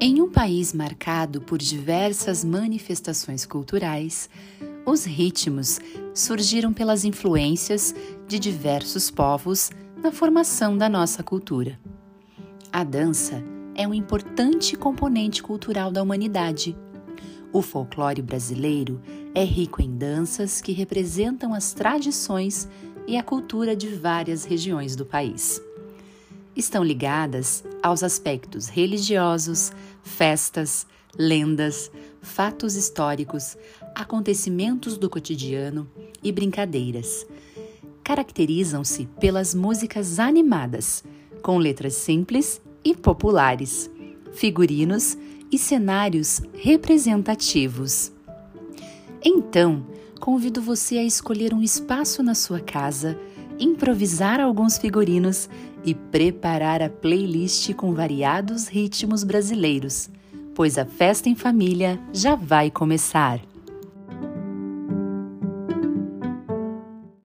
Em um país marcado por diversas manifestações culturais, os ritmos surgiram pelas influências de diversos povos na formação da nossa cultura. A dança é um importante componente cultural da humanidade. O folclore brasileiro é rico em danças que representam as tradições e a cultura de várias regiões do país estão ligadas aos aspectos religiosos, festas, lendas, fatos históricos, acontecimentos do cotidiano e brincadeiras. Caracterizam-se pelas músicas animadas, com letras simples e populares, figurinos e cenários representativos. Então, convido você a escolher um espaço na sua casa improvisar alguns figurinos e preparar a playlist com variados ritmos brasileiros, pois a festa em família já vai começar.